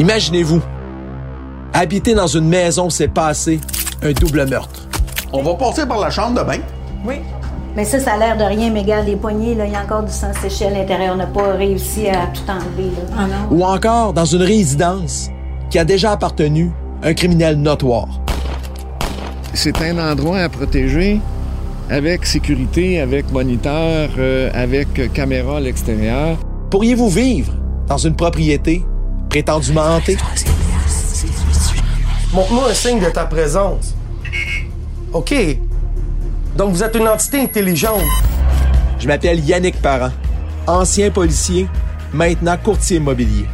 Imaginez-vous, habiter dans une maison où s'est passé un double meurtre. On va passer par la chambre de bain. Oui. Mais ça, ça a l'air de rien, mais regarde, les poignées, là, il y a encore du sang séché à l'intérieur. On n'a pas réussi à tout enlever. Là. Ah non. Ou encore dans une résidence qui a déjà appartenu à un criminel notoire. C'est un endroit à protéger avec sécurité, avec moniteur, euh, avec caméra à l'extérieur. Pourriez-vous vivre dans une propriété prétendument hantée? Montre-moi un signe de ta présence. OK. Donc vous êtes une entité intelligente. Je m'appelle Yannick Parent, ancien policier, maintenant courtier immobilier.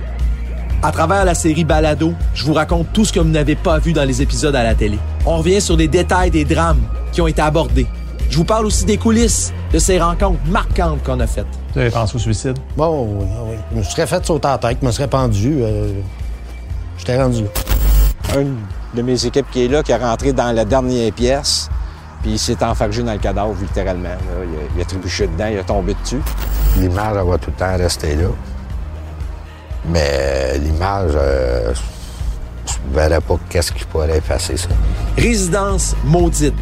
À travers la série Balado, je vous raconte tout ce que vous n'avez pas vu dans les épisodes à la télé. On revient sur des détails des drames qui ont été abordés. Je vous parle aussi des coulisses de ces rencontres marquantes qu'on a faites. Tu avais pensé au suicide? Bon, oui, oui. Je me serais fait sauter la tête, je me serais pendu. euh, J'étais rendu là. une de mes équipes qui est là, qui est rentré dans la dernière pièce, puis il s'est enfargé dans le cadavre, littéralement. là. Il, a, il a trébuché dedans, il a tombé dessus. L'image, elle va tout le temps rester là. Mais l'image, euh, je ne verrais pas qu'est-ce qui pourrait effacer ça. Résidence maudite,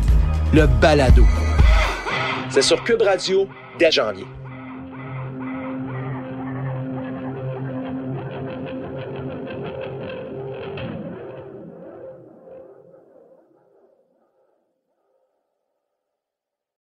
le balado. C'est sur Cube Radio dès janvier.